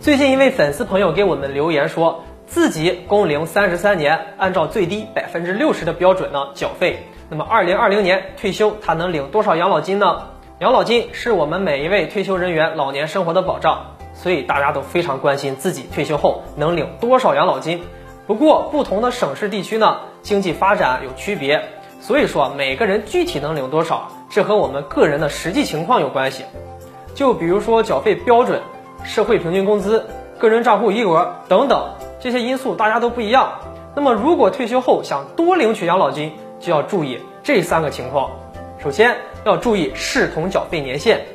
最近一位粉丝朋友给我们留言说，自己工龄三十三年，按照最低百分之六十的标准呢缴费。那么二零二零年退休，他能领多少养老金呢？养老金是我们每一位退休人员老年生活的保障，所以大家都非常关心自己退休后能领多少养老金。不过不同的省市地区呢，经济发展有区别，所以说每个人具体能领多少，这和我们个人的实际情况有关系。就比如说缴费标准。社会平均工资、个人账户余额等等这些因素，大家都不一样。那么，如果退休后想多领取养老金，就要注意这三个情况。首先要注意视同缴费年限。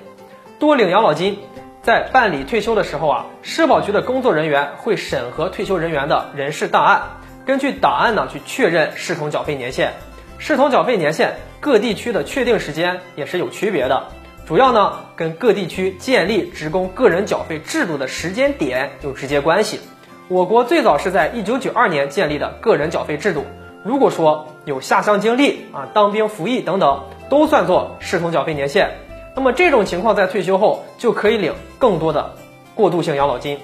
多领养老金，在办理退休的时候啊，社保局的工作人员会审核退休人员的人事档案，根据档案呢去确认视同缴费年限。视同缴费年限，各地区的确定时间也是有区别的。主要呢，跟各地区建立职工个人缴费制度的时间点有直接关系。我国最早是在一九九二年建立的个人缴费制度。如果说有下乡经历啊、当兵服役等等，都算作视同缴费年限。那么这种情况在退休后就可以领更多的过渡性养老金。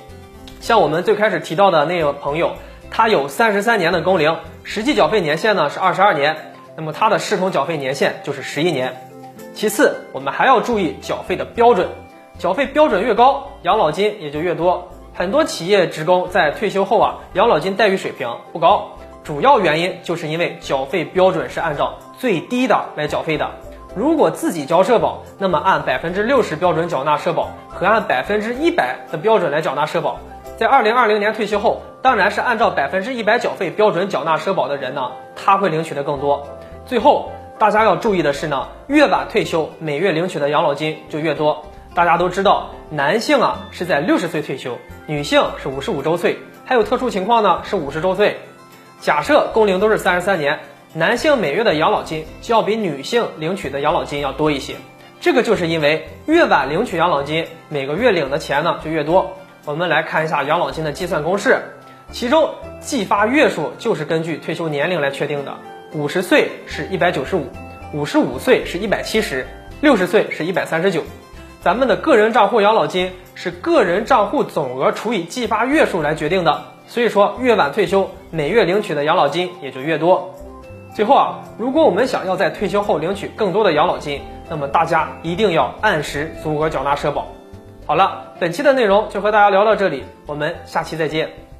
像我们最开始提到的那个朋友，他有三十三年的工龄，实际缴费年限呢是二十二年，那么他的视同缴费年限就是十一年。其次，我们还要注意缴费的标准，缴费标准越高，养老金也就越多。很多企业职工在退休后啊，养老金待遇水平不高，主要原因就是因为缴费标准是按照最低的来缴费的。如果自己交社保，那么按百分之六十标准缴纳社保和按百分之一百的标准来缴纳社保，在二零二零年退休后，当然是按照百分之一百缴费标准缴纳社保的人呢，他会领取的更多。最后。大家要注意的是呢，越晚退休，每月领取的养老金就越多。大家都知道，男性啊是在六十岁退休，女性是五十五周岁，还有特殊情况呢是五十周岁。假设工龄都是三十三年，男性每月的养老金就要比女性领取的养老金要多一些。这个就是因为越晚领取养老金，每个月领的钱呢就越多。我们来看一下养老金的计算公式，其中计发月数就是根据退休年龄来确定的。五十岁是一百九十五，五十五岁是一百七十，六十岁是一百三十九。咱们的个人账户养老金是个人账户总额除以计发月数来决定的，所以说越晚退休，每月领取的养老金也就越多。最后啊，如果我们想要在退休后领取更多的养老金，那么大家一定要按时足额缴纳社保。好了，本期的内容就和大家聊到这里，我们下期再见。